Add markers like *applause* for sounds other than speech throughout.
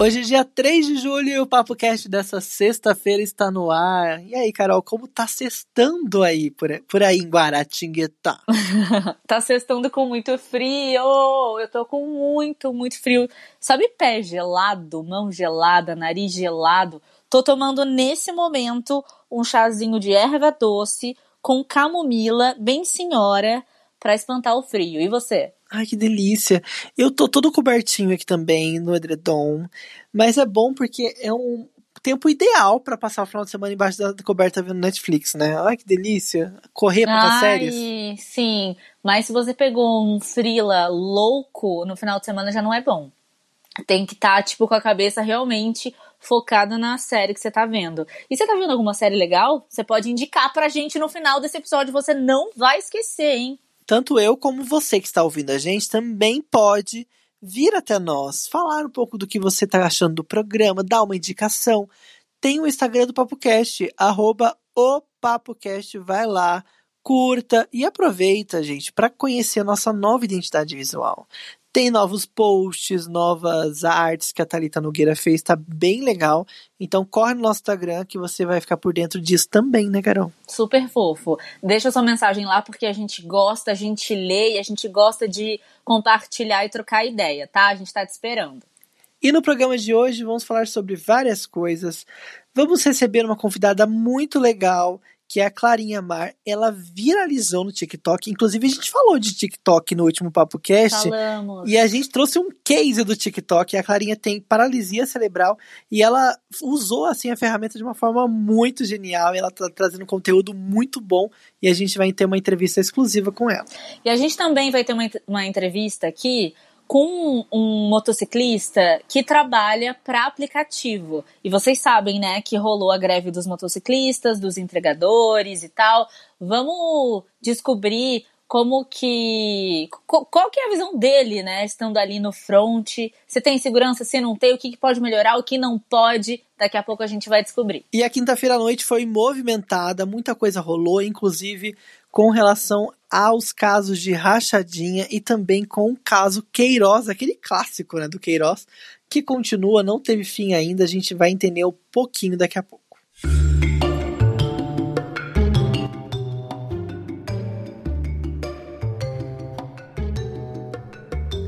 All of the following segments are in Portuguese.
Hoje é dia 3 de julho e o Papo Cast dessa sexta-feira está no ar. E aí, Carol, como tá sextando aí por, por aí em Guaratinguetá? *laughs* tá sextando com muito frio. Eu tô com muito, muito frio. Sabe pé gelado, mão gelada, nariz gelado? Tô tomando nesse momento um chazinho de erva doce com camomila, bem senhora, para espantar o frio. E você? Ai, que delícia. Eu tô todo cobertinho aqui também no edredom, mas é bom porque é um tempo ideal para passar o final de semana embaixo da coberta vendo Netflix, né? Ai, que delícia. Correr para séries. Sim, mas se você pegou um frila louco no final de semana já não é bom. Tem que estar, tá, tipo, com a cabeça realmente focada na série que você tá vendo. E você tá vendo alguma série legal? Você pode indicar pra gente no final desse episódio, você não vai esquecer, hein? Tanto eu como você que está ouvindo a gente também pode vir até nós, falar um pouco do que você está achando do programa, dar uma indicação. Tem o Instagram do PapoCast, arroba o PapoCast, vai lá, curta e aproveita, gente, para conhecer a nossa nova identidade visual. Tem novos posts, novas artes que a Thalita Nogueira fez, tá bem legal. Então corre no nosso Instagram que você vai ficar por dentro disso também, né, Carol? Super fofo. Deixa sua mensagem lá porque a gente gosta, a gente lê e a gente gosta de compartilhar e trocar ideia, tá? A gente tá te esperando. E no programa de hoje vamos falar sobre várias coisas. Vamos receber uma convidada muito legal que é a Clarinha Mar, ela viralizou no TikTok. Inclusive, a gente falou de TikTok no último Papo Cast. Falamos. E a gente trouxe um case do TikTok. A Clarinha tem paralisia cerebral e ela usou assim a ferramenta de uma forma muito genial. ela tá trazendo conteúdo muito bom e a gente vai ter uma entrevista exclusiva com ela. E a gente também vai ter uma, uma entrevista aqui com um motociclista que trabalha para aplicativo. E vocês sabem, né, que rolou a greve dos motociclistas, dos entregadores e tal. Vamos descobrir como que qual que é a visão dele, né, estando ali no front. Se tem segurança, se não tem, o que, pode melhorar, o que não pode. Daqui a pouco a gente vai descobrir. E a quinta-feira à noite foi movimentada, muita coisa rolou, inclusive com relação aos casos de rachadinha e também com o caso Queiroz, aquele clássico né, do Queiroz, que continua, não teve fim ainda, a gente vai entender um pouquinho daqui a pouco.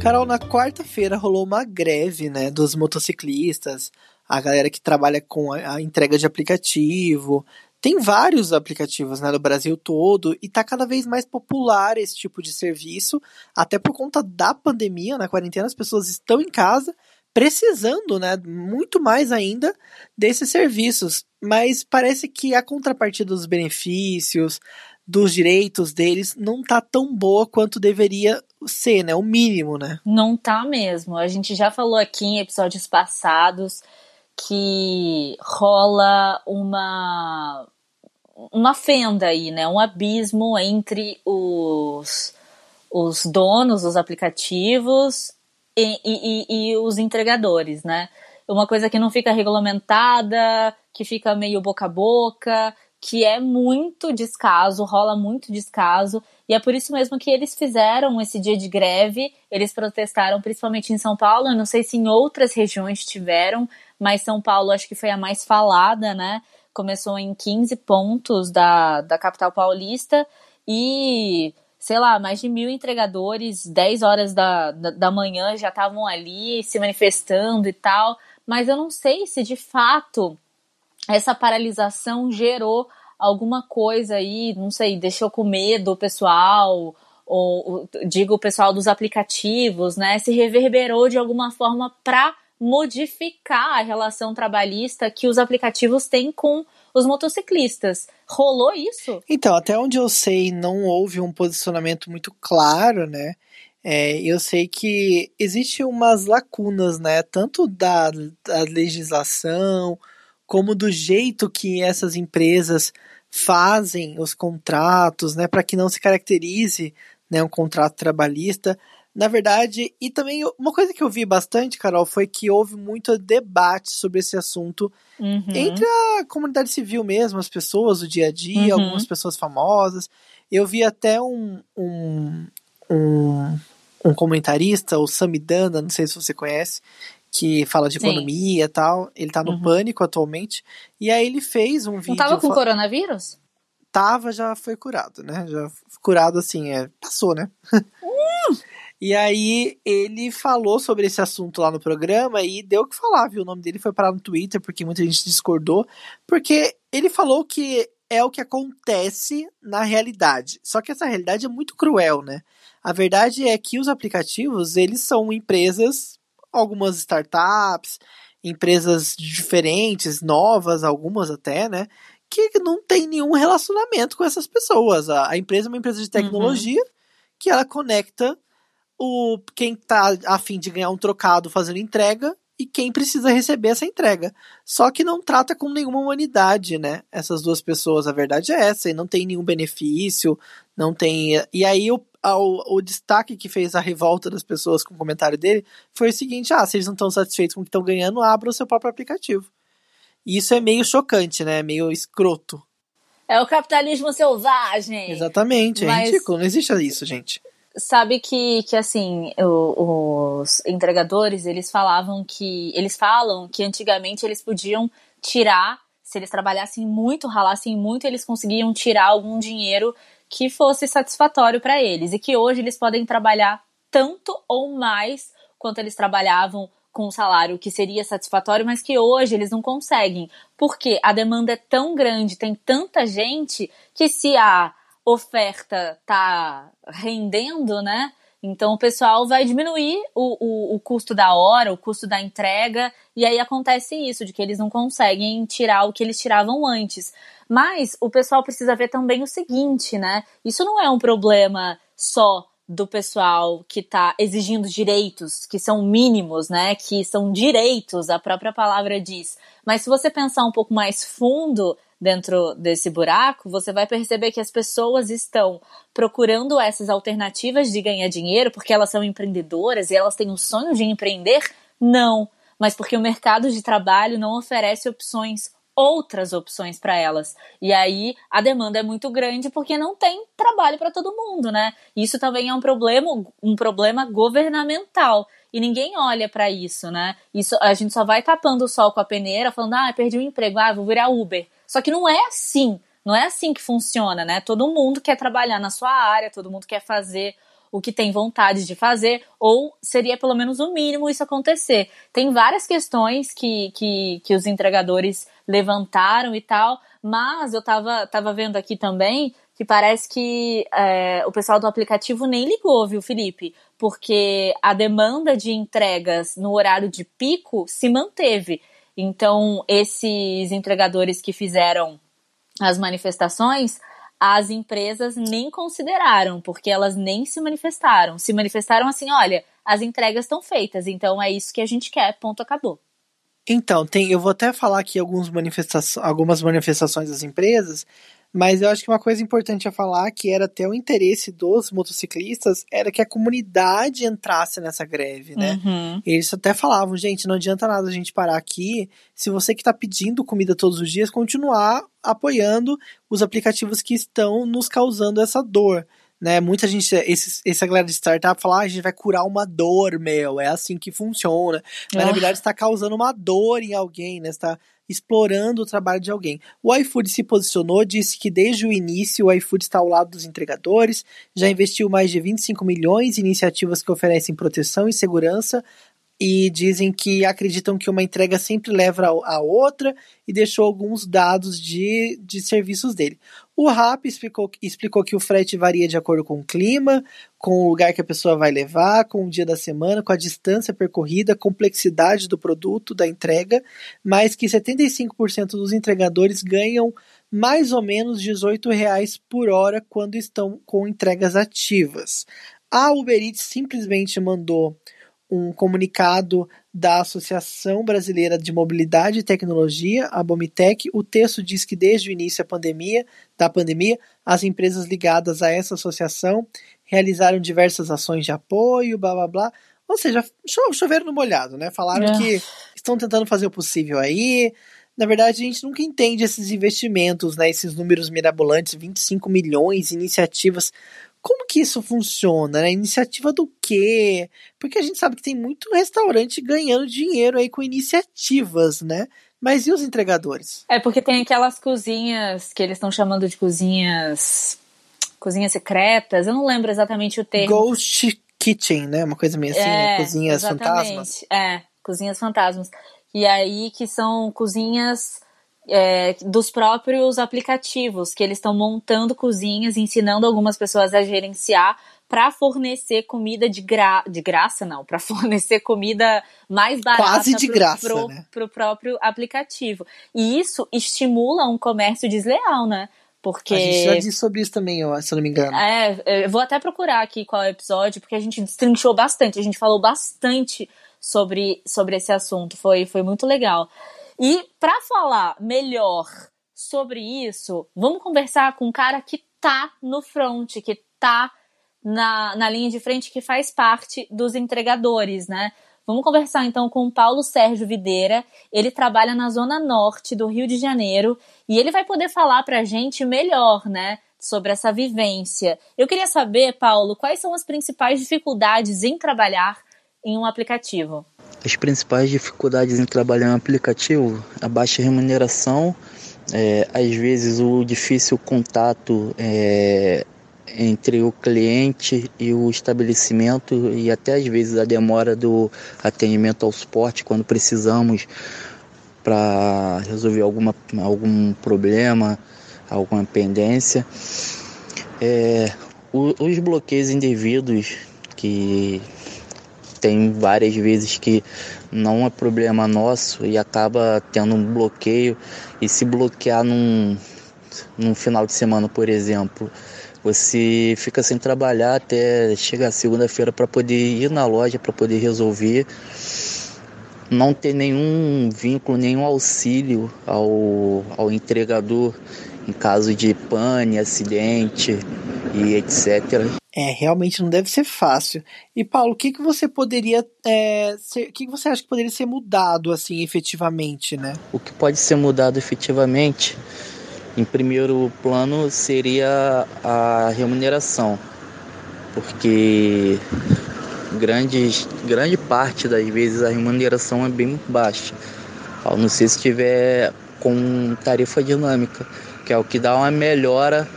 Carol, na quarta-feira rolou uma greve, né, dos motociclistas, a galera que trabalha com a, a entrega de aplicativo, tem vários aplicativos né, no Brasil todo e está cada vez mais popular esse tipo de serviço, até por conta da pandemia, na quarentena, as pessoas estão em casa precisando, né, muito mais ainda desses serviços, mas parece que a contrapartida dos benefícios, dos direitos deles não tá tão boa quanto deveria ser, né, o mínimo, né? Não tá mesmo. A gente já falou aqui em episódios passados que rola uma uma fenda aí, né? Um abismo entre os, os donos dos aplicativos e, e, e, os entregadores, né? Uma coisa que não fica regulamentada, que fica meio boca a boca, que é muito descaso, rola muito descaso, e é por isso mesmo que eles fizeram esse dia de greve, eles protestaram principalmente em São Paulo, eu não sei se em outras regiões tiveram, mas São Paulo acho que foi a mais falada, né? Começou em 15 pontos da, da capital paulista e, sei lá, mais de mil entregadores, 10 horas da, da, da manhã já estavam ali se manifestando e tal. Mas eu não sei se de fato essa paralisação gerou alguma coisa aí, não sei, deixou com medo o pessoal, ou digo o pessoal dos aplicativos, né? Se reverberou de alguma forma para modificar a relação trabalhista que os aplicativos têm com os motociclistas. Rolou isso? Então, até onde eu sei, não houve um posicionamento muito claro, né? É, eu sei que existe umas lacunas, né? Tanto da, da legislação, como do jeito que essas empresas fazem os contratos, né? Para que não se caracterize né, um contrato trabalhista Na verdade, e também uma coisa que eu vi bastante, Carol, foi que houve muito debate sobre esse assunto uhum. entre a comunidade civil mesmo, as pessoas do dia a dia, uhum. algumas pessoas famosas. Eu vi até um, um, um, um comentarista, o Samidana, não sei se você conhece, que fala de Sim. economia e tal. Ele tá no uhum. pânico atualmente. E aí ele fez um vídeo. Não tava com coronavírus? Tava, já foi curado, né? Já curado assim, é, passou, né? Uh! E aí ele falou sobre esse assunto lá no programa e deu o que falar, viu? O nome dele foi parar no Twitter, porque muita gente discordou. Porque ele falou que é o que acontece na realidade. Só que essa realidade é muito cruel, né? A verdade é que os aplicativos, eles são empresas algumas startups, empresas diferentes, novas, algumas até, né? Que não tem nenhum relacionamento com essas pessoas. A, empresa é uma empresa de uhum. tecnologia uhum. que ela conecta o quem tá a fim de ganhar um trocado fazendo entrega e quem precisa receber essa entrega. Só que não trata com nenhuma humanidade, né? Essas duas pessoas, a verdade é essa, e não tem nenhum benefício, não tem. E aí o, o, o destaque que fez a revolta das pessoas com o comentário dele foi o seguinte: ah, se eles não estão satisfeitos com o que estão ganhando, abra o seu próprio aplicativo. E isso é meio chocante, né? Meio escroto. É o capitalismo selvagem. Exatamente, é ridículo, não existe isso, gente sabe que, que assim, o, os entregadores, eles falavam que. Eles falam que antigamente eles podiam tirar, se eles trabalhassem muito, ralassem muito, eles conseguiam tirar algum dinheiro que fosse satisfatório para eles. E que hoje eles podem trabalhar tanto ou mais quanto eles trabalhavam com um salário que seria satisfatório, mas que hoje eles não conseguem. Porque a demanda é tão grande, tem tanta gente, que se a oferta tá rendendo, né? Então o pessoal vai diminuir o, o, o, custo da hora, o custo da entrega, e aí acontece isso, de que eles não conseguem tirar o que eles tiravam antes. Mas o pessoal precisa ver também o seguinte, né? Isso não é um problema só do pessoal que está exigindo direitos, que são mínimos, né? Que são direitos, a própria palavra diz. Mas se você pensar um pouco mais fundo, dentro desse buraco, você vai perceber que as pessoas estão procurando essas alternativas de ganhar dinheiro porque elas são empreendedoras e elas têm o sonho de empreender? Não, mas porque o mercado de trabalho não oferece opções outras opções para elas. E aí a demanda é muito grande porque não tem trabalho para todo mundo, né? Isso também é um problema, um problema governamental. E ninguém olha para isso, né? Isso a gente só vai tapando o sol com a peneira, falando: "Ah, perdi o um emprego, ah, vou virar Uber". Só que não é assim. Não é assim que funciona, né? Todo mundo quer trabalhar na sua área, todo mundo quer fazer o que tem vontade de fazer, ou seria pelo menos o mínimo isso acontecer. Tem várias questões que, que, que os entregadores levantaram e tal, mas eu tava, tava vendo aqui também que parece que é, o pessoal do aplicativo nem ligou, viu, Felipe? Porque a demanda de entregas no horário de pico se manteve. Então, esses entregadores que fizeram as manifestações, as empresas nem consideraram, porque elas nem se manifestaram. Se manifestaram assim: olha, as entregas estão feitas, então é isso que a gente quer, ponto, acabou. Então, tem, eu vou até falar aqui algumas, manifesta algumas manifestações das empresas, mas eu acho que uma coisa importante a falar, que era até o interesse dos motociclistas, era que a comunidade entrasse nessa greve, né? Uhum. Eles até falavam, gente, não adianta nada a gente parar aqui, se você que está pedindo comida todos os dias, continuar apoiando os aplicativos que estão nos causando essa dor. Né, muita gente, esse, essa galera de startup fala, ah, a gente vai curar uma dor, meu, é assim que funciona. Mas ah. na verdade está causando uma dor em alguém, né? Está explorando o trabalho de alguém. O iFood se posicionou, disse que desde o início o iFood está ao lado dos entregadores, já investiu mais de 25 milhões em iniciativas que oferecem proteção e segurança e dizem que acreditam que uma entrega sempre leva a outra e deixou alguns dados de, de serviços dele. O RAP explicou, explicou que o frete varia de acordo com o clima, com o lugar que a pessoa vai levar, com o dia da semana, com a distância percorrida, complexidade do produto, da entrega, mas que 75% dos entregadores ganham mais ou menos 18 reais por hora quando estão com entregas ativas. A Uber Eats simplesmente mandou um comunicado da Associação Brasileira de Mobilidade e Tecnologia, a Bomitec. O texto diz que desde o início da pandemia, da pandemia, as empresas ligadas a essa associação realizaram diversas ações de apoio, blá blá blá. Ou seja, cho choveram no molhado, né? Falaram é. que estão tentando fazer o possível aí. Na verdade, a gente nunca entende esses investimentos, né? Esses números mirabolantes, 25 milhões, iniciativas. Como que isso funciona? Né? Iniciativa do quê? Porque a gente sabe que tem muito restaurante ganhando dinheiro aí com iniciativas, né? Mas e os entregadores? É porque tem aquelas cozinhas que eles estão chamando de cozinhas. cozinhas secretas. Eu não lembro exatamente o termo. Ghost Kitchen, né? Uma coisa meio assim, né? é, né? Cozinhas exatamente. fantasmas. É, cozinhas fantasmas. E aí que são cozinhas é, dos próprios aplicativos, que eles estão montando cozinhas, ensinando algumas pessoas a gerenciar para fornecer comida de, gra de graça, não, para *laughs* fornecer comida mais barata Quase de pro, graça, pro, né? pro próprio aplicativo. E isso estimula um comércio desleal, né? Porque... A gente já disse sobre isso também, se eu não me engano. É, eu vou até procurar aqui qual é o episódio, porque a gente destrinchou bastante, a gente falou bastante sobre, sobre esse assunto, foi, foi muito legal. E para falar melhor sobre isso, vamos conversar com um cara que tá no front, que tá na, na linha de frente, que faz parte dos entregadores, né? Vamos conversar então com o Paulo Sérgio Videira. Ele trabalha na zona norte do Rio de Janeiro e ele vai poder falar para a gente melhor, né, sobre essa vivência. Eu queria saber, Paulo, quais são as principais dificuldades em trabalhar em um aplicativo? As principais dificuldades em trabalhar em um aplicativo, a baixa remuneração, é, às vezes o difícil contato é, entre o cliente e o estabelecimento e até às vezes a demora do atendimento ao suporte quando precisamos para resolver alguma, algum problema, alguma pendência. É, os bloqueios indevidos que tem várias vezes que não é problema nosso e acaba tendo um bloqueio e se bloquear num, num final de semana, por exemplo, você fica sem trabalhar até chegar segunda-feira para poder ir na loja para poder resolver. Não ter nenhum vínculo, nenhum auxílio ao, ao entregador em caso de pane, acidente e etc. É, realmente não deve ser fácil. E Paulo, o que, que você poderia é, ser, o que, que você acha que poderia ser mudado assim efetivamente, né? O que pode ser mudado efetivamente em primeiro plano seria a remuneração, porque grandes, grande parte das vezes a remuneração é bem baixa, ao não ser se tiver com tarifa dinâmica, que é o que dá uma melhora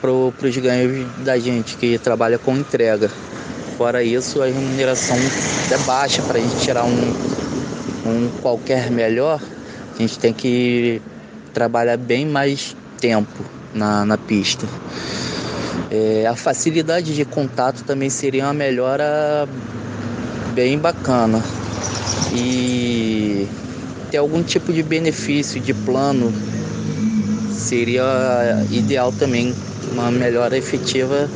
para os ganhos da gente que trabalha com entrega. Fora isso, a remuneração é baixa para a gente tirar um, um qualquer melhor, a gente tem que trabalhar bem mais tempo na, na pista. É, a facilidade de contato também seria uma melhora bem bacana. E ter algum tipo de benefício de plano seria ideal também. Uma melhora efetiva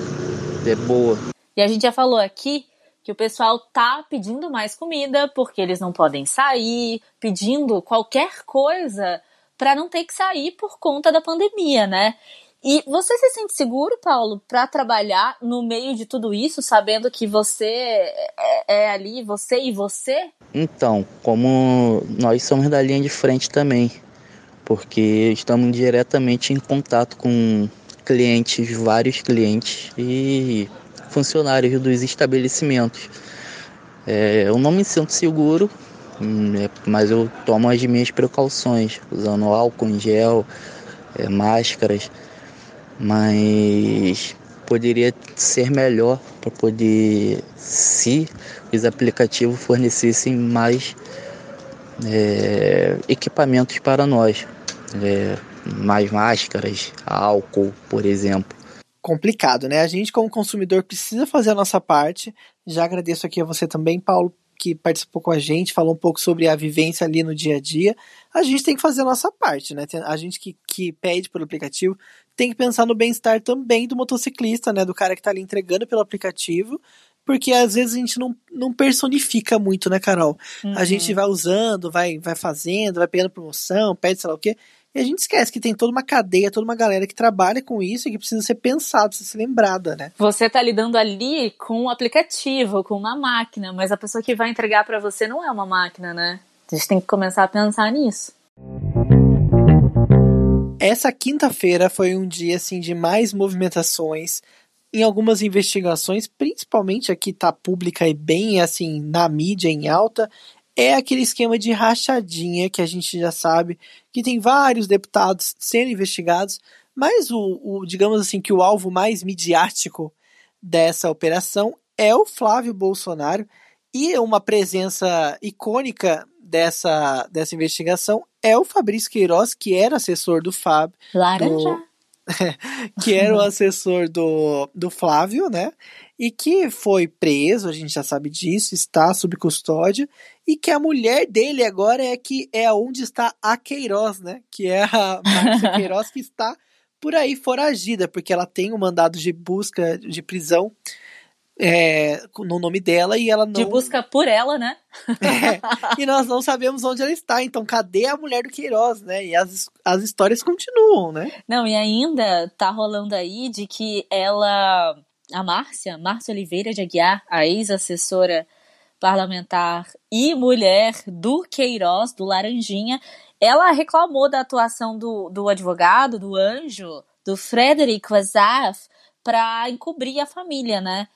é boa. E a gente já falou aqui que o pessoal tá pedindo mais comida porque eles não podem sair, pedindo qualquer coisa para não ter que sair por conta da pandemia, né? E você se sente seguro, Paulo, para trabalhar no meio de tudo isso, sabendo que você é, é, ali, você e você? Então, como nós somos da linha de frente também, porque estamos diretamente em contato com clientes, vários clientes e funcionários dos estabelecimentos. É, eu não me sinto seguro Hum, é, mas eu tomo as minhas precauções, usando álcool em gel, é, máscaras, mas poderia ser melhor para poder, se os aplicativos fornecessem mais é, equipamentos para nós, é, mais máscaras, álcool, por exemplo. Complicado, né? A gente, como consumidor, precisa fazer a nossa parte. Já agradeço aqui a você também, Paulo, que participou com a gente, falou um pouco sobre a vivência ali no dia a dia. A gente tem que fazer a nossa parte, né? A gente que, que pede pelo aplicativo tem que pensar no bem-estar também do motociclista, né? Do cara que está ali entregando pelo aplicativo. Porque às vezes a gente não, não personifica muito, né, Carol? Uhum. A gente vai usando, vai, vai fazendo, vai pegando promoção, pede sei lá o quê. E a gente esquece que tem toda uma cadeia, toda uma galera que trabalha com isso e que precisa ser pensada, precisa ser lembrada, né? Você tá lidando ali com um aplicativo, com uma máquina, mas a pessoa que vai entregar para você não é uma máquina, né? A gente tem que começar a pensar nisso. Essa quinta-feira foi um dia assim de mais movimentações em algumas investigações, principalmente aqui tá pública e bem assim na mídia em alta, é aquele esquema de rachadinha que a gente já sabe que tem vários deputados sendo investigados, mas o, o digamos assim que o alvo mais midiático dessa operação é o Flávio Bolsonaro e uma presença icônica dessa, dessa investigação é o Fabrício Queiroz, que era assessor do Fábio. Laranja. Do, *laughs* que era o assessor do, do Flávio, né? E que foi preso, a gente já sabe disso, está sob custódia, e que a mulher dele agora é que é onde está a Queiroz, né? Que é a Márcia *laughs* Queiroz que está por aí foragida, porque ela tem um mandado de busca de prisão é, no nome dela e ela não. De busca por ela, né? *laughs* É, e nós não sabemos onde ela está. Então, cadê a mulher do Queiroz, né? E as, as histórias continuam, né? Não, e ainda tá rolando aí de que ela, a Márcia, Márcia Oliveira de Aguiar, a ex-assessora parlamentar e mulher do Queiroz, do Laranjinha, ela reclamou da atuação do, do advogado, do anjo, do Frederic Wazaf, para encobrir a família, né?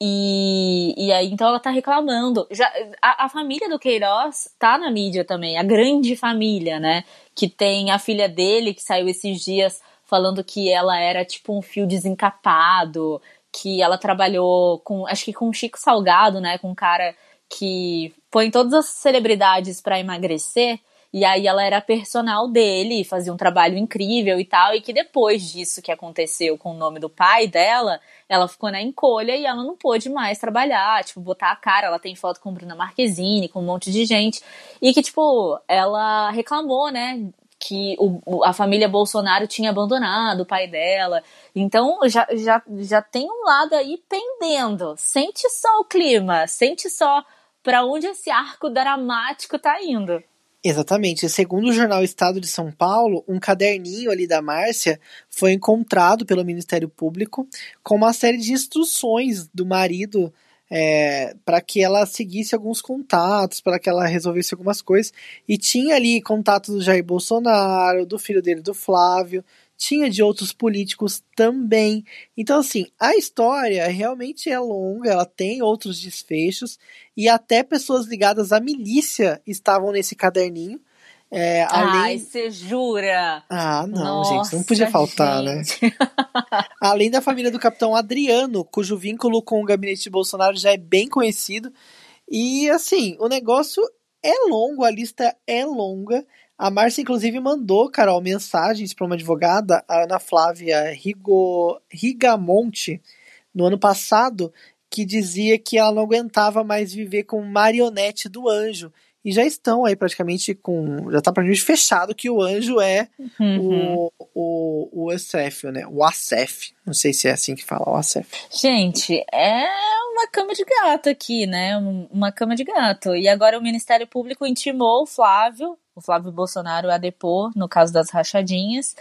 E, e aí, então ela tá reclamando. Já, a, a, família do Queiroz tá na mídia também, a grande família, né? Que tem a filha dele que saiu esses dias falando que ela era tipo um fio desencapado, que ela trabalhou com, acho que com Chico Salgado, né? Com um cara que põe todas as celebridades para emagrecer. E aí ela era personal dele, fazia um trabalho incrível e tal, e que depois disso que aconteceu com o nome do pai dela, ela ficou na encolha e ela não pôde mais trabalhar, tipo, botar a cara, ela tem foto com Bruna Marquezine, com um monte de gente, e que, tipo, ela reclamou, né, que o, a família Bolsonaro tinha abandonado o pai dela. Então já, já, já tem um lado aí pendendo. Sente só o clima, sente só para onde esse arco dramático tá indo. Exatamente. Segundo o jornal Estado de São Paulo, um caderninho ali da Márcia foi encontrado pelo Ministério Público com uma série de instruções do marido é, para que ela seguisse alguns contatos, para que ela resolvesse algumas coisas. E tinha ali contatos do Jair Bolsonaro, do filho dele, do Flávio, tinha de outros políticos também. Então, assim, a história realmente é longa, ela tem outros desfechos, e até pessoas ligadas à milícia estavam nesse caderninho. É, além... Ai, você jura? Ah, não, Nossa, gente, não podia faltar, né? gente. né? *laughs* *laughs* além da família do capitão Adriano, cujo vínculo com o gabinete de Bolsonaro já é bem conhecido. E, assim, o negócio é longo, a lista é longa. A Márcia, inclusive, mandou, Carol, mensagens para uma advogada, a Ana Flávia Rigo, Rigamonte, no ano passado, que dizia que ela não aguentava mais viver com marionete do anjo. E já estão aí praticamente com. Já está praticamente fechado que o anjo é uhum. o, o, o Acef, né? O Acef. Não sei se é assim que fala, o Acef. Gente, é uma cama de gato aqui, né? Uma cama de gato. E agora o Ministério Público intimou o Flávio o Flávio Bolsonaro a depor no caso das rachadinhas.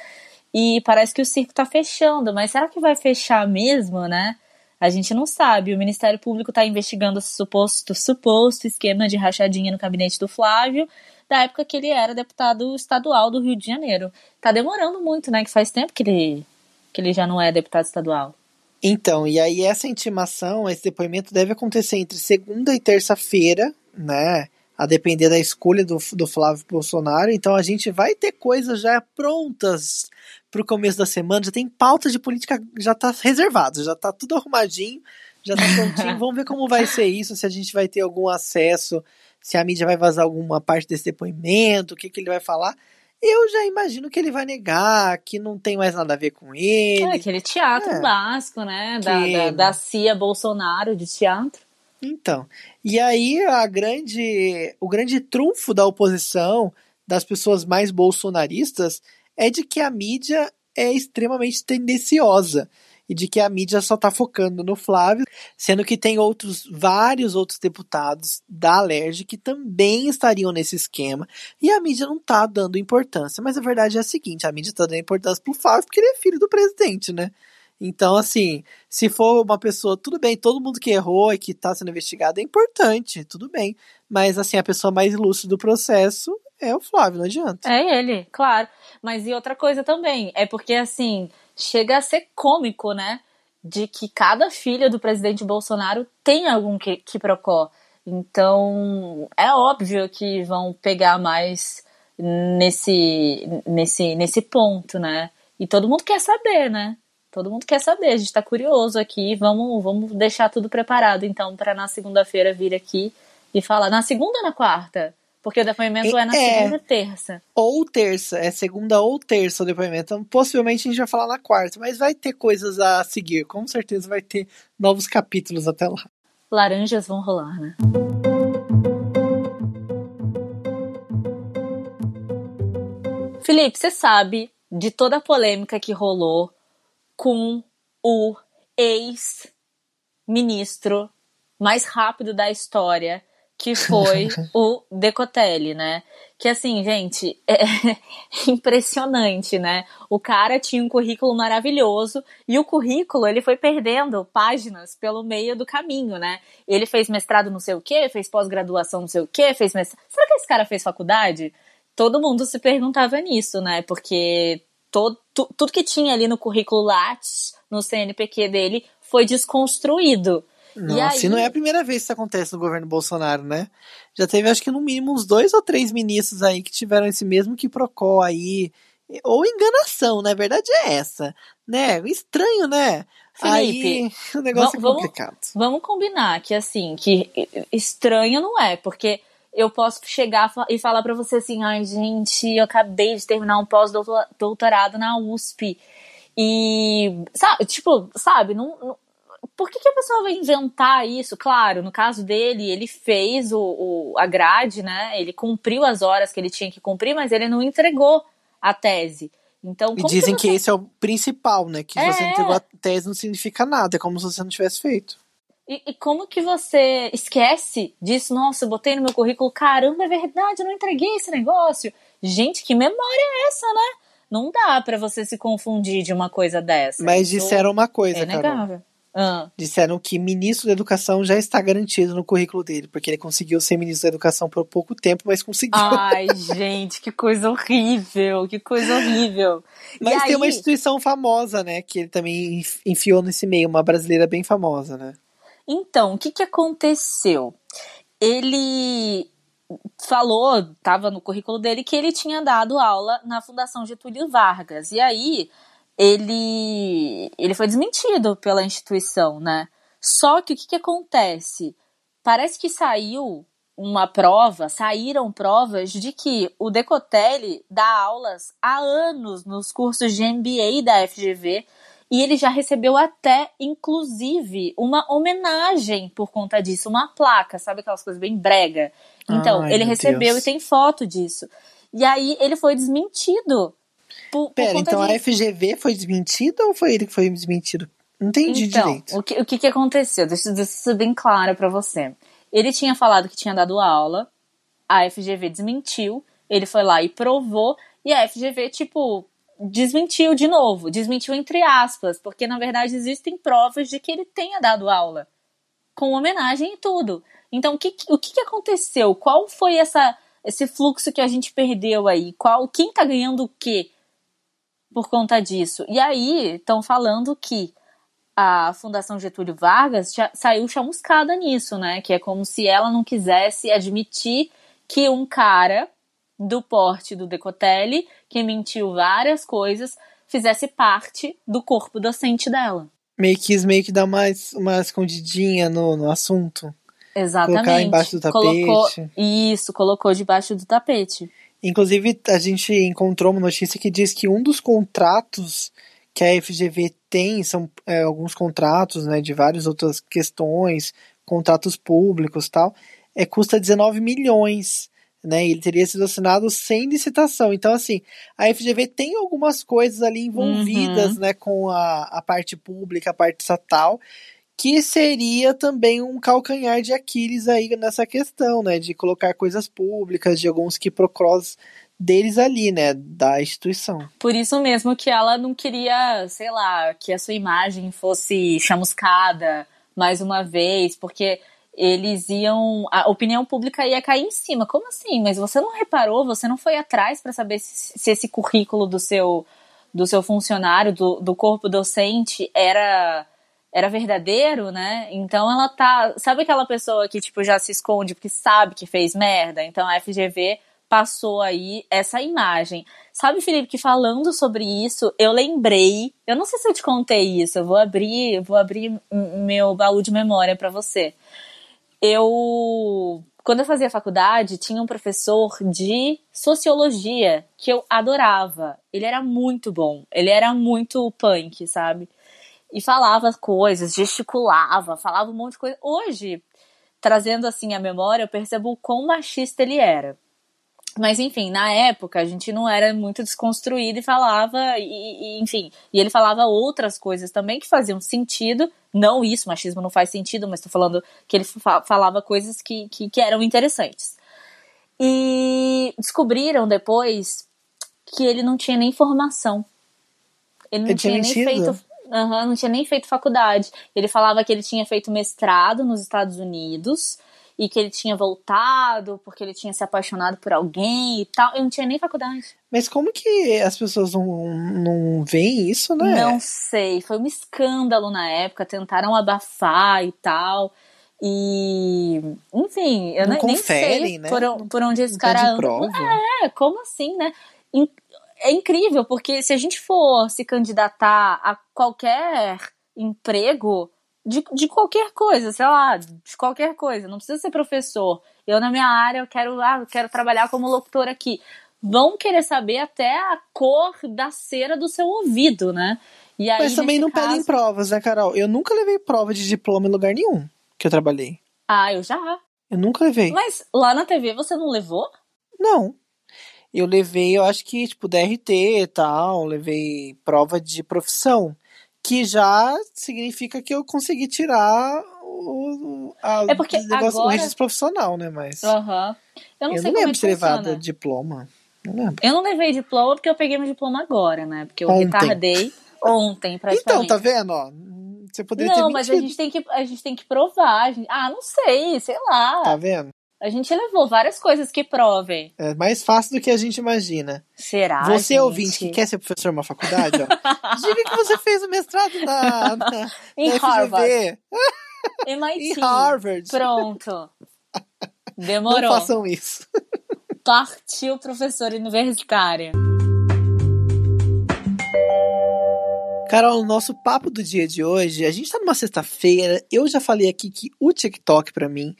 E parece que o circo está fechando, mas será que vai fechar mesmo, né? A gente não sabe. O Ministério Público está investigando esse suposto, suposto esquema de rachadinha no gabinete do Flávio, da época que ele era deputado estadual do Rio de Janeiro. Tá demorando muito, né? Que faz tempo que ele, que ele já não é deputado estadual. Então, e aí essa intimação, esse depoimento deve acontecer entre segunda e terça-feira, né? A depender da escolha do, do Flávio Bolsonaro. Então a gente vai ter coisas já prontas para o começo da semana. Já tem pauta de política, já está reservado, já está tudo arrumadinho, já está prontinho. *laughs* Vamos ver como vai ser isso, se a gente vai ter algum acesso, se a mídia vai vazar alguma parte desse depoimento, o que, que ele vai falar. Eu já imagino que ele vai negar, que não tem mais nada a ver com ele. É, aquele teatro é. básico, né? Da, que... da, da CIA Bolsonaro de teatro. Então, e aí a grande, o grande trunfo da oposição, das pessoas mais bolsonaristas, é de que a mídia é extremamente tendenciosa. e de que a mídia só tá focando no Flávio, sendo que tem outros, vários outros deputados da Alerj que também estariam nesse esquema, e a mídia não tá dando importância. Mas a verdade é a seguinte, a mídia tá dando importância pro Flávio porque ele é filho do presidente, né? Então, assim, se for uma pessoa, tudo bem, todo mundo que errou e que está sendo investigado é importante, tudo bem. Mas, assim, a pessoa mais ilustre do processo é o Flávio, não adianta. É ele, claro. Mas e outra coisa também, é porque, assim, chega a ser cômico, né? De que cada filha do presidente Bolsonaro tem algum que, que procó. Então, é óbvio que vão pegar mais nesse, nesse, nesse ponto, né? E todo mundo quer saber, né? Todo mundo quer saber, a gente tá curioso aqui. Vamos, vamos deixar tudo preparado, então, para na segunda-feira vir aqui e falar. Na segunda ou na quarta? Porque o depoimento é, é na é, segunda terça. Ou terça, é segunda ou terça o depoimento. Então, possivelmente a gente vai falar na quarta, mas vai ter coisas a seguir. Com certeza vai ter novos capítulos até lá. Laranjas vão rolar, né? Felipe, você sabe de toda a polêmica que rolou com o ex-ministro mais rápido da história, que foi *laughs* o Decotelli, né? Que assim, gente, *laughs* é impressionante, né? O cara tinha um currículo maravilhoso e o currículo ele foi perdendo páginas pelo meio do caminho, né? Ele fez mestrado não sei o quê, fez pós-graduação não sei o quê, fez mestrado. Será que esse cara fez faculdade? Todo mundo se perguntava nisso, né? Porque todo, tu, tudo que tinha ali no currículo Lattes, no CNPq dele, foi desconstruído. Nossa, e aí... não é a primeira vez que isso acontece no governo Bolsonaro, né? Já teve, acho que no mínimo, uns dois ou três ministros aí que tiveram esse mesmo que procó aí. Ou enganação, né? A verdade é essa. Né? Estranho, né? Felipe, aí *laughs* o negócio vamos, é complicado. Vamos combinar que, assim, que estranho não é, porque eu posso chegar e falar para você assim, ai gente, eu acabei de terminar um pós-doutorado na USP. E, sabe, tipo, sabe, não, não, por que, que, a pessoa vai inventar isso? Claro, no caso dele, ele fez o, o, a grade, né? Ele cumpriu as horas que ele tinha que cumprir, mas ele não entregou a tese. Então, e dizem que, você... que, esse é o principal, né? Que é... você entregou a tese não significa nada, é como se você não tivesse feito. E, e, como que você esquece disso? Nossa, eu botei no meu currículo, caramba, é verdade, eu não entreguei esse negócio. Gente, que memória é essa, né? Não dá para você se confundir de uma coisa dessa. Mas Isso disseram uma coisa, é Carol. Ah. Disseram que ministro da Educação já está garantido no currículo dele, porque ele conseguiu ser ministro da Educação por pouco tempo, mas conseguiu. Ai, *laughs* gente, que coisa horrível, que coisa horrível. Mas e tem aí... uma instituição famosa, né, que ele também enfiou nesse meio, uma brasileira bem famosa, né? Então, o que, que aconteceu? Ele falou, estava no currículo dele, que ele tinha dado aula na Fundação Getúlio Vargas. E aí ele, ele foi desmentido pela instituição, né? Só que o que, que acontece? Parece que saiu uma prova, saíram provas de que o Decotelli dá aulas há anos nos cursos de MBA da FGV e ele já recebeu até, inclusive, uma homenagem por conta disso, uma placa, sabe aquelas coisas bem brega? Então, Ai, ele recebeu Deus. e tem foto disso. E aí ele foi desmentido. Por, Pera, por então disso. a FGV foi desmentida ou foi ele que foi desmentido? Não entendi então, direito. O que, o que, que aconteceu? Deixa eu ser bem claro para você. Ele tinha falado que tinha dado aula, a FGV desmentiu, ele foi lá e provou, e a FGV, tipo, desmentiu de novo, desmentiu entre aspas, porque na verdade existem provas de que ele tenha dado aula, com homenagem e tudo. Então, o que, o que aconteceu? Qual foi essa, esse fluxo que a gente perdeu aí? Qual, quem tá ganhando o quê por conta disso? E aí, estão falando que a Fundação Getúlio Vargas já saiu chamuscada nisso, né? Que é como se ela não quisesse admitir que um cara do porte do Decotelli, que mentiu várias coisas, fizesse parte do corpo docente dela. Meio que quis meio que dar mais uma escondidinha no, no assunto. Exatamente. Colocar embaixo do tapete. Colocou, isso, colocou debaixo do tapete. Inclusive, a gente encontrou uma notícia que diz que um dos contratos que a FGV tem, são é, alguns contratos, né, de várias outras questões, contratos públicos tal, é, custa 19 milhões né? Ele teria sido assinado sem licitação. Então, assim, a FGV tem algumas coisas ali envolvidas, uhum. né, com a, a parte pública, a parte estatal, que seria também um calcanhar de Aquiles aí nessa questão, né, de colocar coisas públicas, de alguns que procros deles ali, né, da instituição. Por isso mesmo que ela não queria, sei lá, que a sua imagem fosse chamuscada mais uma vez, porque eles iam. A opinião pública ia cair em cima. Como assim? Mas você não reparou, você não foi atrás para saber se, se, esse currículo do seu, do seu funcionário, do, do corpo docente, era era verdadeiro, né? Então ela tá. Sabe aquela pessoa que, tipo, já se esconde porque sabe que fez merda? Então a FGV passou aí essa imagem. Sabe, Felipe, que falando sobre isso, eu lembrei. Eu não sei se eu te contei isso, eu vou abrir, vou abrir meu baú de memória para você eu quando eu fazia faculdade, tinha um professor de sociologia que eu adorava. Ele era muito bom, ele era muito punk, sabe? E falava coisas, gesticulava, falava um monte de coisa. Hoje, trazendo assim a memória, eu percebo o quão machista ele era. Mas enfim, na época a gente não era muito desconstruído e falava, e, e, enfim, e ele falava outras coisas também que faziam sentido. Não isso, machismo não faz sentido, mas tô falando que ele falava coisas que, que, que eram interessantes. E descobriram depois que ele não tinha nem formação. Ele não ele tinha, nem feito. Uhum, não tinha nem feito faculdade. Ele falava que ele tinha feito mestrado nos Estados Unidos e que ele tinha voltado porque ele tinha se apaixonado por alguém e tal. Eu não tinha nem faculdade. Mas como que as pessoas não, não veem isso, né? Não sei. Foi um escândalo na época. Tentaram abafar e tal. E, enfim, eu não nem sei né? por, por onde esse cara anda. Prova. É, como assim, né? É incrível, porque se a gente for se candidatar a qualquer emprego, de, de qualquer coisa, sei lá, de qualquer coisa, não precisa ser professor. Eu, na minha área, eu quero, ah, eu quero trabalhar como locutor aqui. Vão querer saber até a cor da cera do seu ouvido, né? E aí, Mas também não caso... pedem provas, né, Carol? Eu nunca levei prova de diploma em lugar nenhum que eu trabalhei. Ah, eu já. Eu nunca levei. Mas lá na TV você não levou? Não. Eu levei, eu acho que, tipo, DRT e tal, levei prova de profissão que já significa que eu consegui tirar o, a, é porque negócio, agora... o registro profissional, né? Mas. Uhum. Eu não eu não lembro é de ter levado diploma. Não lembro. Eu não levei diploma porque eu peguei meu diploma agora, né? Porque eu ontem. retardei ontem, praticamente. *laughs* Então, tá vendo? Ó, você poderia não, ter Não, mas a gente, tem que, a gente tem que provar. Gente... Ah, não sei, sei lá. Tá vendo? A gente levou várias coisas que provem. É mais fácil do que a gente imagina. Será? Você, gente? ouvinte, que quer ser professor numa faculdade, ó, *laughs* diga que você fez o mestrado na, na *laughs* em na Harvard. *laughs* MIT. em Harvard. Pronto. Demorou. Não façam isso. Partiu professora universitária. Carol, o nosso papo do dia de hoje, a gente tá numa sexta-feira. Eu já falei aqui que o TikTok, para mim,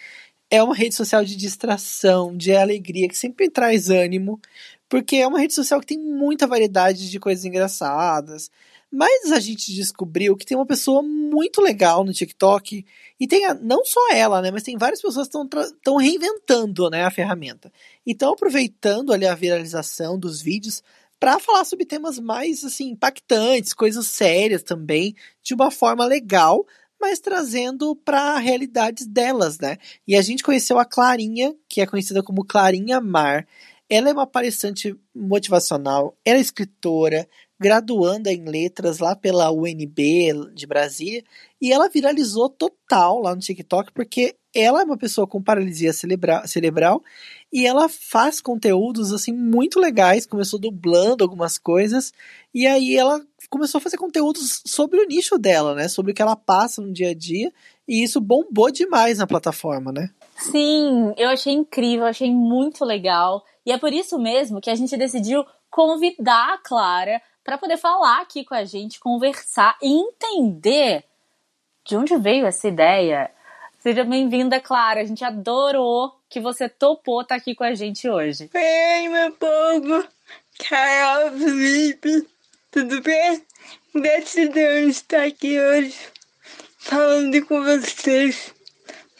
é uma rede social de distração, de alegria, que sempre traz ânimo, porque é uma rede social que tem muita variedade de coisas engraçadas. Mas a gente descobriu que tem uma pessoa muito legal no TikTok, e tem a, não só ela, né, mas tem várias pessoas que estão reinventando né, a ferramenta. E estão aproveitando ali a viralização dos vídeos para falar sobre temas mais assim impactantes, coisas sérias também, de uma forma legal, mas trazendo para realidades delas, né? E a gente conheceu a Clarinha, que é conhecida como Clarinha Mar. Ela é uma palestrante motivacional, ela é escritora, graduanda em letras lá pela UNB de Brasília, e ela viralizou total lá no TikTok porque ela é uma pessoa com paralisia cerebral, cerebral e ela faz conteúdos assim muito legais, começou dublando algumas coisas e aí ela começou a fazer conteúdos sobre o nicho dela, né, sobre o que ela passa no dia a dia e isso bombou demais na plataforma, né? Sim, eu achei incrível, achei muito legal e é por isso mesmo que a gente decidiu convidar a Clara para poder falar aqui com a gente, conversar e entender de onde veio essa ideia Seja bem-vinda, Clara. A gente adorou que você topou estar tá aqui com a gente hoje. Oi, meu povo. Carol, Felipe. Tudo bem? Gratidão de estar aqui hoje falando com vocês.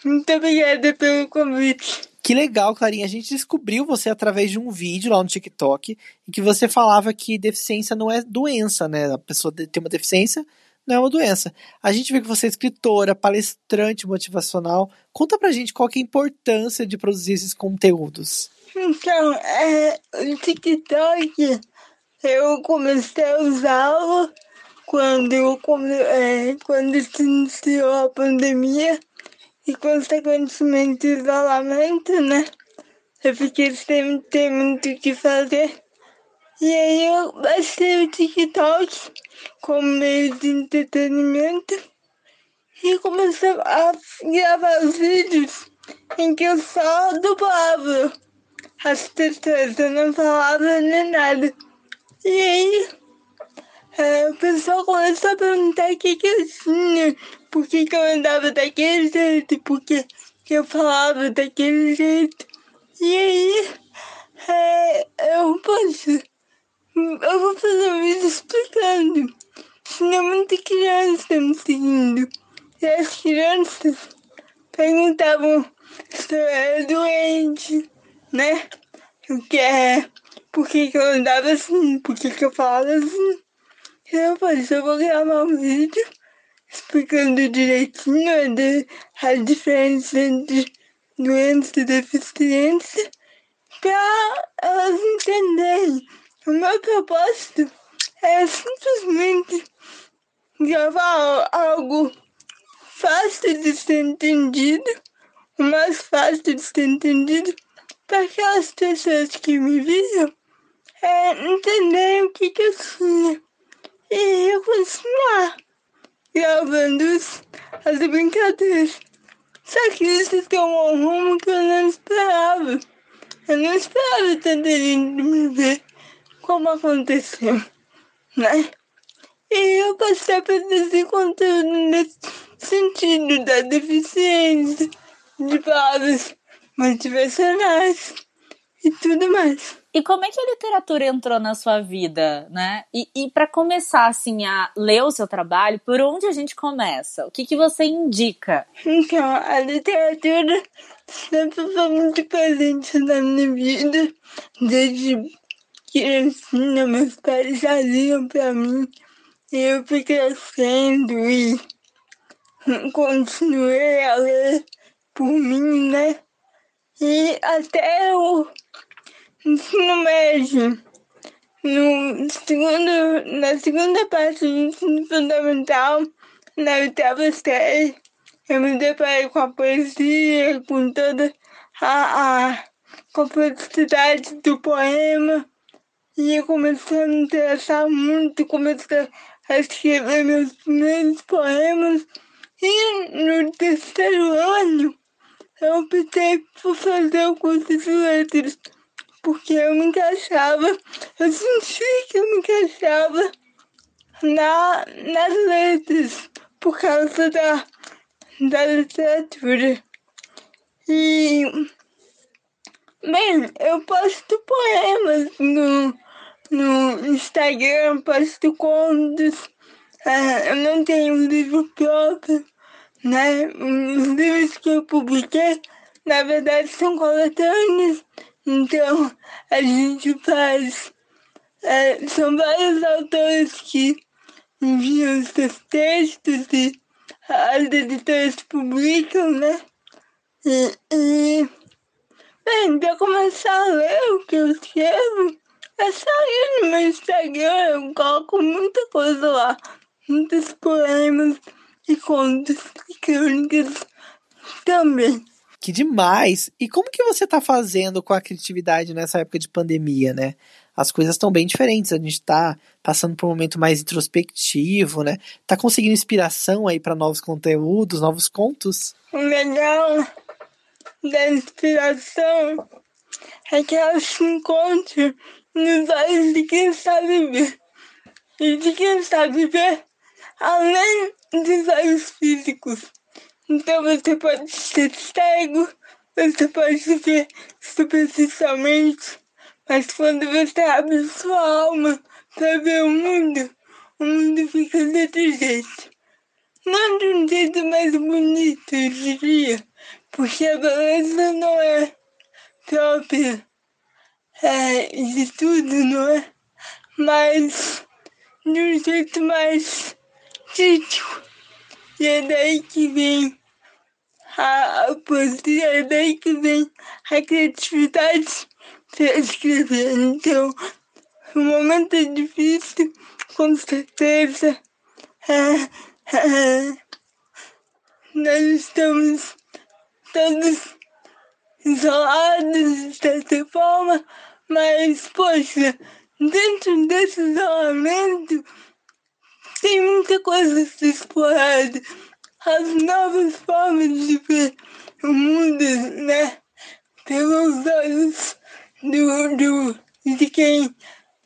Muito obrigada pelo convite. Que legal, Clarinha. A gente descobriu você através de um vídeo lá no TikTok em que você falava que deficiência não é doença, né? A pessoa tem uma deficiência não é uma doença. A gente vê que você é escritora, palestrante motivacional. Conta pra gente qual é a importância de produzir esses conteúdos. Então, é, o TikTok eu comecei a usá-lo quando, eu, é, quando se iniciou a pandemia e, consequentemente, o isolamento, né? Eu fiquei sem ter muito o que fazer. E aí eu baixei o TikTok como meio de entretenimento e comecei a gravar vídeos em que eu só dublava as pessoas, eu não falava nem nada. E aí é, o pessoal começou a perguntar o que, que eu tinha por que, que eu andava daquele jeito, por que, que eu falava daquele jeito. E aí, é, eu, poxa, eu vou fazer um vídeo explicando. Tinha muita criança me seguindo. E as crianças perguntavam se eu era doente, né? O que é, por que, que eu andava assim, por que, que eu falava assim. E eu falei, eu vou gravar um vídeo explicando direitinho a, a diferença entre doença e deficiência para elas entenderem. O meu propósito é simplesmente gravar algo fácil de ser entendido, o mais fácil de ser entendido, para aquelas pessoas que me viram é, entenderem o que, que eu tinha. E eu continuar gravando as brincadeiras. Só que isso tomou um rumo que eu não esperava. Eu não esperava tanta gente me ver como aconteceu, né? E eu passei a produzir conteúdo nesse sentido da deficiência, de palavras motivacionais e tudo mais. E como é que a literatura entrou na sua vida, né? E, e para começar, assim, a ler o seu trabalho, por onde a gente começa? O que, que você indica? Então, a literatura sempre foi muito presente na minha vida. Desde criancinha, meus pais já liam para mim. E eu fui crescendo e continuei a ler por mim, né? E até o ensino médio, no segundo, na segunda parte do ensino fundamental, na oitava série, eu me deparei com a poesia, com toda a, a complexidade do poema. E eu comecei a me interessar muito, comecei a escrever meus primeiros poemas. E no terceiro ano, eu optei por fazer o curso de letras porque eu me encaixava, eu sentia que eu me encaixava na, nas letras, por causa da, da literatura. E, bem, eu posto poemas no, no Instagram, posto contos, é, eu não tenho livro próprio, né? Os livros que eu publiquei, na verdade, são coletâneas então, a gente faz. É, são vários autores que enviam seus textos e as editoras publicam, né? E, e bem, para começar a ler o que eu escrevo, é só ir no meu Instagram, eu coloco muita coisa lá, muitos poemas e contos e crônicas também. Que demais! E como que você está fazendo com a criatividade nessa época de pandemia, né? As coisas estão bem diferentes, a gente está passando por um momento mais introspectivo, né? Tá conseguindo inspiração aí para novos conteúdos, novos contos? O legal da inspiração é que ela se encontra nos olhos de quem sabe ver. E de quem sabe ver além dos olhos físicos. Então você pode ser cego, você pode ver superficialmente, mas quando você abre sua alma para ver o mundo, o mundo fica de outro jeito. Não de um jeito mais bonito, eu diria, porque a beleza não é própria é, de tudo, não é? Mas de um jeito mais crítico. E é daí que vem a, poesia, é daí que vem a criatividade para escrever. Então, o momento é difícil, com certeza. É, é, nós estamos todos isolados de certa forma, mas, poxa, dentro desse isolamento tem muita coisa a ser explorada. As novas formas de ver o mundo, né? Pelos olhos do, do, de quem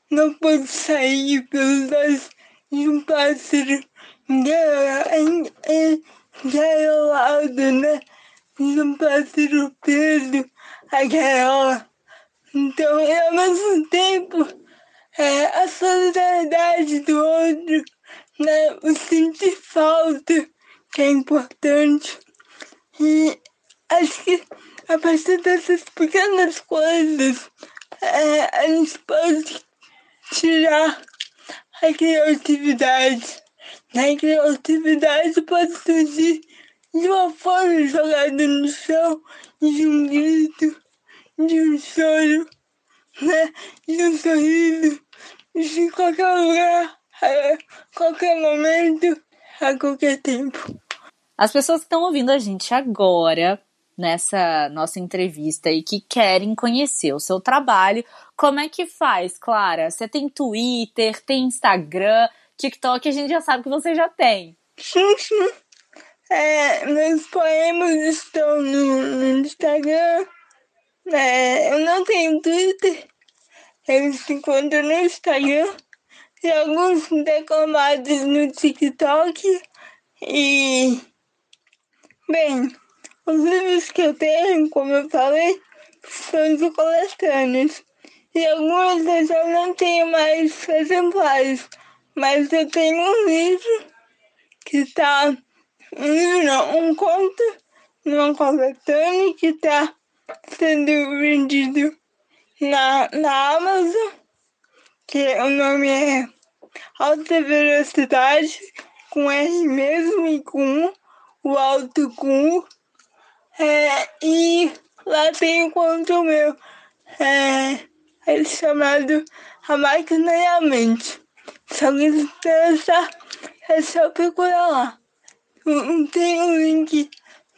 não pode sair, pelos olhos de um pássaro gaioado, né? De um pássaro preso a gaiola. Então, e ao mesmo tempo, é, a solidariedade do outro, né? o sentir falta, que é importante. E acho que a partir dessas pequenas coisas, é, a gente pode tirar a criatividade. A criatividade pode surgir de uma forma jogada no chão, de um grito, de um choro, né? de um sorriso, de qualquer lugar, a qualquer momento, a qualquer tempo. As pessoas que estão ouvindo a gente agora, nessa nossa entrevista e que querem conhecer o seu trabalho, como é que faz, Clara? Você tem Twitter, tem Instagram, TikTok, a gente já sabe que você já tem. Sim, *laughs* sim. É, meus poemas estão no, no Instagram. É, eu não tenho Twitter. Eles se encontram no Instagram. E alguns declamados no TikTok. E. Bem, os livros que eu tenho, como eu falei, são de coletâneas. E alguns eu já não tenho mais exemplares. Mas eu tenho um livro que está um livro não, um conto numa coletânea que está sendo vendido na, na Amazon, que o nome é Alta Velocidade, com R mesmo e com o alto com é, e lá tem um conto meu, é, é chamado A Máquina e a Mente. Se alguém se interessar, é só procurar lá. Tem um link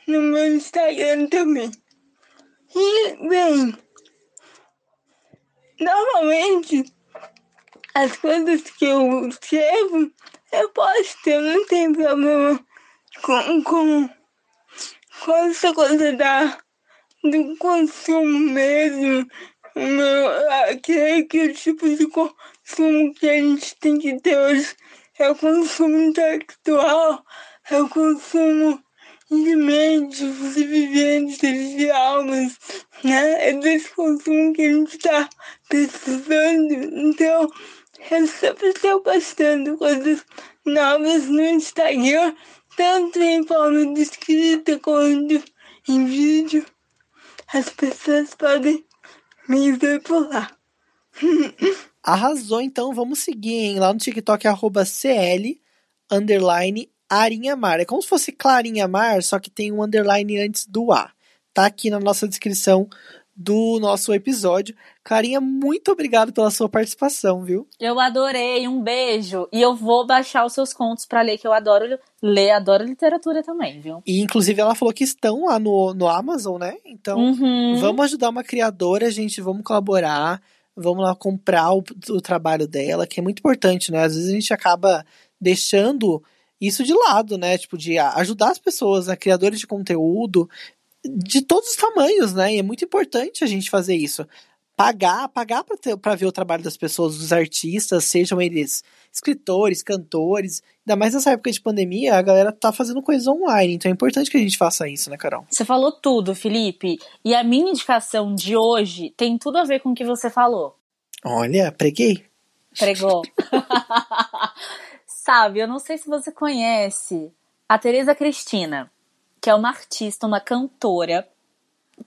no meu Instagram também. E, bem, normalmente as coisas que eu escrevo, eu posto, eu não tenho problema com, com, com essa coisa da, do consumo mesmo. Meu, aquele, aquele tipo de consumo que a gente tem que ter hoje é o consumo intelectual é o consumo de mentes, de viventes, de almas, né? É desse consumo que a gente está precisando. Então, eu sempre estou postando coisas novas no Instagram, tanto em forma de escrita quanto em vídeo. As pessoas podem me ver por lá. Arrasou, então vamos seguir, hein? Lá no TikTok, arroba CL, underline Arinha Mar. É como se fosse Clarinha Mar, só que tem um underline antes do A. Tá aqui na nossa descrição do nosso episódio. Clarinha, muito obrigado pela sua participação, viu? Eu adorei, um beijo. E eu vou baixar os seus contos para ler, que eu adoro ler, adoro literatura também, viu? E inclusive ela falou que estão lá no, no Amazon, né? Então uhum. vamos ajudar uma criadora, gente, vamos colaborar, vamos lá comprar o, o trabalho dela, que é muito importante, né? Às vezes a gente acaba deixando isso de lado, né? Tipo, de ajudar as pessoas, né? criadores de conteúdo de todos os tamanhos, né? E é muito importante a gente fazer isso. Pagar, pagar para ver o trabalho das pessoas, dos artistas, sejam eles escritores, cantores. Ainda mais nessa época de pandemia, a galera tá fazendo coisas online, então é importante que a gente faça isso, né, Carol? Você falou tudo, Felipe. E a minha indicação de hoje tem tudo a ver com o que você falou. Olha, preguei. Pregou. *laughs* Sabe, eu não sei se você conhece a Tereza Cristina, que é uma artista, uma cantora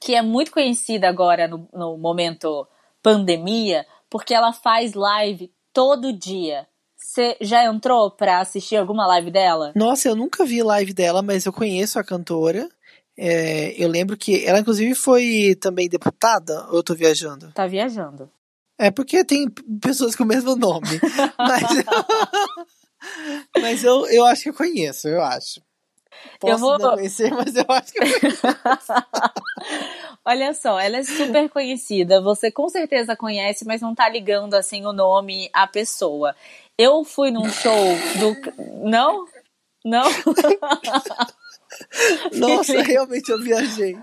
que é muito conhecida agora no, no momento pandemia, porque ela faz live todo dia. Você já entrou pra assistir alguma live dela? Nossa, eu nunca vi live dela, mas eu conheço a cantora. É, eu lembro que ela, inclusive, foi também deputada, ou eu tô viajando? Tá viajando. É porque tem pessoas com o mesmo nome. *laughs* mas *laughs* mas eu, eu acho que eu conheço, eu acho. Posso Eu vou- não conhecer, mas eu acho que eu conheço. *laughs* Olha só, ela é super conhecida. Você com certeza conhece, mas não tá ligando assim o nome à pessoa. Eu fui num show do. Não? Não? *laughs* Nossa, realmente eu viajei.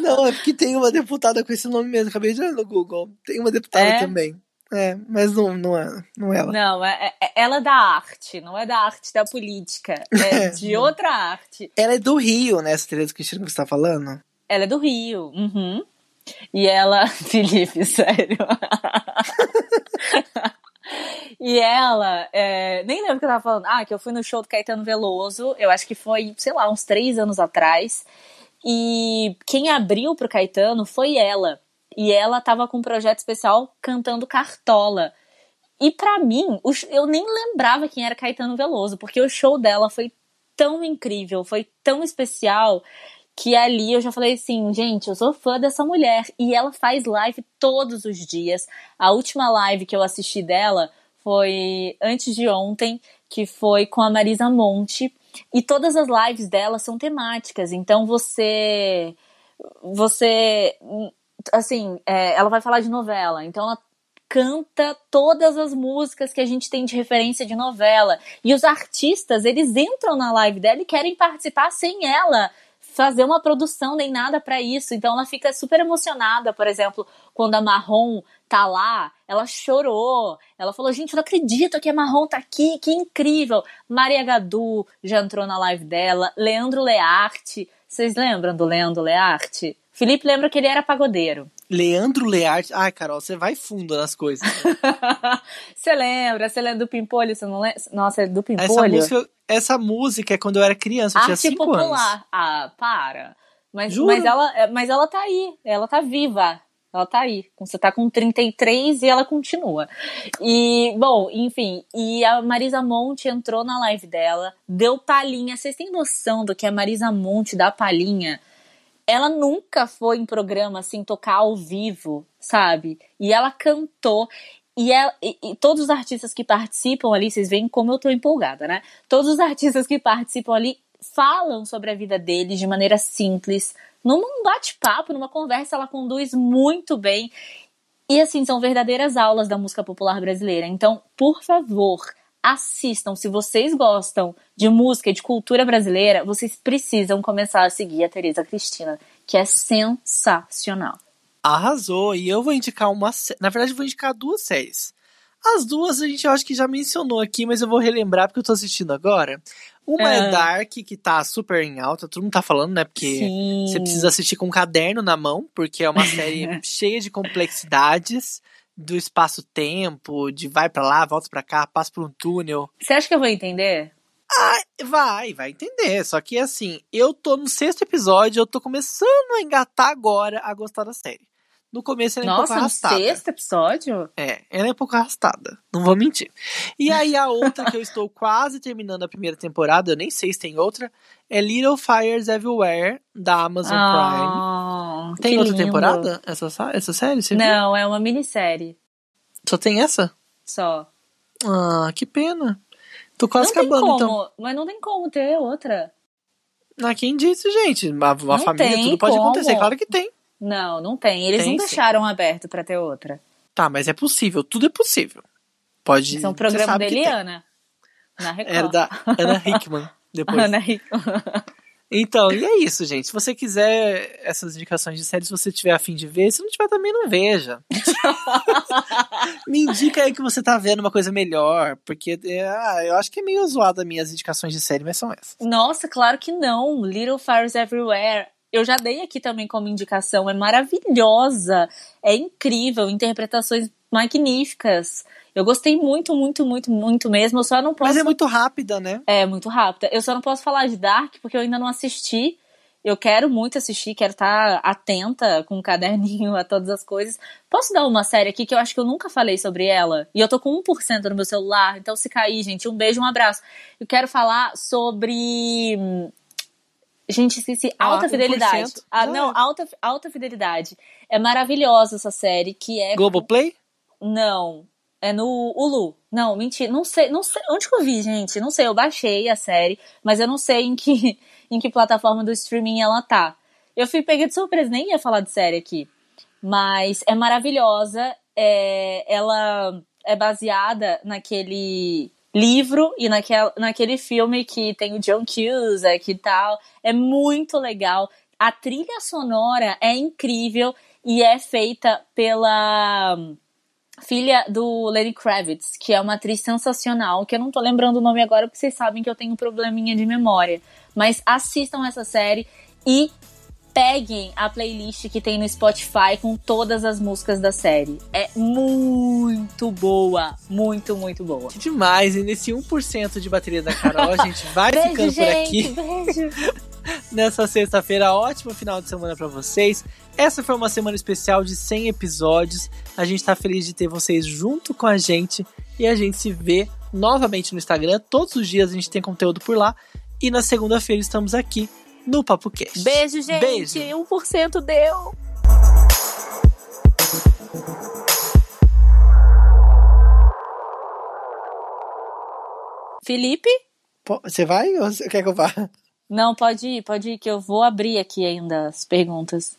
Não, é porque tem uma deputada com esse nome mesmo. Acabei de olhar no Google. Tem uma deputada É? também. É, mas não, não é, não é ela. Não, é, é- ela é da arte, não é da arte da política. *laughs* É de outra arte. Ela é do Rio, né? Essa Tereza Cristina que você tá falando? Ela é do Rio. Uhum. E ela. *laughs* Felipe, sério. *laughs* e ela. é, nem lembro o que eu tava falando. Ah, que eu fui no show do Caetano Veloso. Eu acho que foi, sei lá, uns três anos atrás. E quem abriu pro Caetano foi ela. E ela tava com um projeto especial cantando Cartola. E pra mim, eu nem lembrava quem era Caetano Veloso, porque o show dela foi tão incrível, foi tão especial, que ali eu já falei assim, gente, eu sou fã dessa mulher. E ela faz live todos os dias. A última live que eu assisti dela foi antes de ontem, que foi com a Marisa Monte. E todas as lives dela são temáticas. Então você. Você. Assim, é, ela vai falar de novela. Então ela canta todas as músicas que a gente tem de referência de novela. E os artistas, eles entram na live dela e querem participar sem ela fazer uma produção nem nada pra isso. Então ela fica super emocionada, por exemplo, quando a Marrom tá lá, ela chorou. Ela falou: "Gente, eu não acredito que a Marrom tá aqui, que incrível". Maria Gadu já entrou na live dela, Leandro Learte. Vocês lembram do Leandro Learte? Felipe lembra que ele era pagodeiro. Leandro Learte. Ai, Carol, você vai fundo nas coisas. *laughs* Você lembra? Você lembra do Pimpolho? Você não lembra? Nossa, é do Essa Pimpolho? música, essa música é quando eu era criança, eu tinha Arte 5 popular. anos. Ah, para. Mas, Juro. mas, ela, mas ela tá aí. Ela tá viva. Ela tá aí. Você tá com 33 e ela continua. E, bom, enfim. E a Marisa Monte entrou na live dela, deu palhinha. Vocês têm noção do que a Marisa Monte dá palhinha? Ela nunca foi em programa assim tocar ao vivo, sabe? E ela cantou. E, ela, e, e todos os artistas que participam ali, vocês veem como eu tô empolgada, né? Todos os artistas que participam ali falam sobre a vida deles de maneira simples, num bate-papo, numa conversa, ela conduz muito bem. E assim, são verdadeiras aulas da música popular brasileira. Então, por favor, assistam. Se vocês gostam de música e de cultura brasileira, vocês precisam começar a seguir a Tereza Cristina, que é sensacional. Arrasou. E eu vou indicar uma. Na verdade, eu vou indicar duas séries. As duas a gente acho que já mencionou aqui, mas eu vou relembrar porque eu tô assistindo agora. Uma Ah. é Dark, que tá super em alta, todo mundo tá falando, né? Porque Sim. você precisa assistir com um caderno na mão, porque é uma série *laughs* cheia de complexidades do espaço-tempo, de vai pra lá, volta pra cá, passa por um túnel. Você acha que eu vou entender? Vai, vai entender. Só que assim, eu tô no sexto episódio, eu tô começando a engatar agora a gostar da série. No começo ela é um pouco Nossa, no arrastada. sexto episódio? É, ela é um pouco arrastada, não vou mentir. E aí a outra que eu *laughs* estou quase terminando a primeira temporada, eu nem sei se tem outra, é Little Fires Everywhere, da Amazon Prime. Ah, Tem outra lindo. temporada essa, sa- essa série? Você viu? Não, é uma minissérie Só tem essa? só. Ah, que pena. Tô quase não tem acabando, como, então. mas não tem como ter outra. Ah, quem disse, gente? Uma, uma família, tudo pode como. acontecer. Claro que tem. Não, não tem. Eles Tem não sim. deixaram aberto pra ter outra. Tá, mas é possível, tudo é possível. Pode. Isso é um programa da. Eliana. Na Record. Era da Ana Hickman, depois. *laughs* Ana Hickman. Então, e é isso, gente. Se você quiser essas indicações de séries, se você tiver afim de ver, se não tiver também, não veja. *laughs* Me indica aí que você tá vendo uma coisa melhor, porque é, ah, eu acho que é meio zoado as minhas indicações de série, mas são essas. Nossa, claro que não. Little Fires Everywhere. Eu já dei aqui também como indicação. É maravilhosa. É incrível. Interpretações magníficas. Eu gostei muito, muito, muito, muito mesmo. Eu só não posso. Mas é muito rápida, né? É muito rápida. Eu só não posso falar de Dark porque eu ainda não assisti. Eu quero muito assistir, quero estar atenta com um caderninho a todas as coisas. Posso dar uma série aqui que eu acho que eu nunca falei sobre ela? E eu tô com 1% no meu celular, então se cair, gente, um beijo, um abraço. Eu quero falar sobre. Gente, esqueci. Alta Ah, Fidelidade. 1%? Ah, Ah, não, é. alta, alta Fidelidade. É maravilhosa essa série, que é. Globoplay? Não. É no Hulu. Não, mentira. Não sei, não sei. Onde que eu vi, gente? Não sei. Eu baixei a série, mas eu não sei em que, *laughs* em que plataforma do streaming ela tá. Eu fui pega de surpresa, nem ia falar de série aqui. Mas é maravilhosa. É, ela é baseada naquele livro e naquel, naquele filme que tem o John Cusack e tal. É muito legal. A trilha sonora é incrível e é feita pela filha do Lenny Kravitz, que é uma atriz sensacional, que eu não tô lembrando o nome agora porque vocês sabem que eu tenho um probleminha de memória. Mas assistam essa série e peguem a playlist que tem no Spotify com todas as músicas da série. É muito boa, muito, muito boa. Demais. E nesse 1% de bateria da Carol, a gente vai Beijo, ficando por aqui. gente, beijo. *laughs* nessa sexta-feira. Ótimo final de semana pra vocês. Essa foi uma semana especial de 100 episódios. A gente tá feliz de ter vocês junto com a gente e a gente se vê novamente no Instagram. Todos os dias a gente tem conteúdo por lá e na segunda-feira estamos aqui no Papo Cast. Beijo, gente. Beijo. 1% deu. Felipe? Você vai ou você quer que eu vá? Não, pode ir, pode ir, que eu vou abrir aqui ainda as perguntas.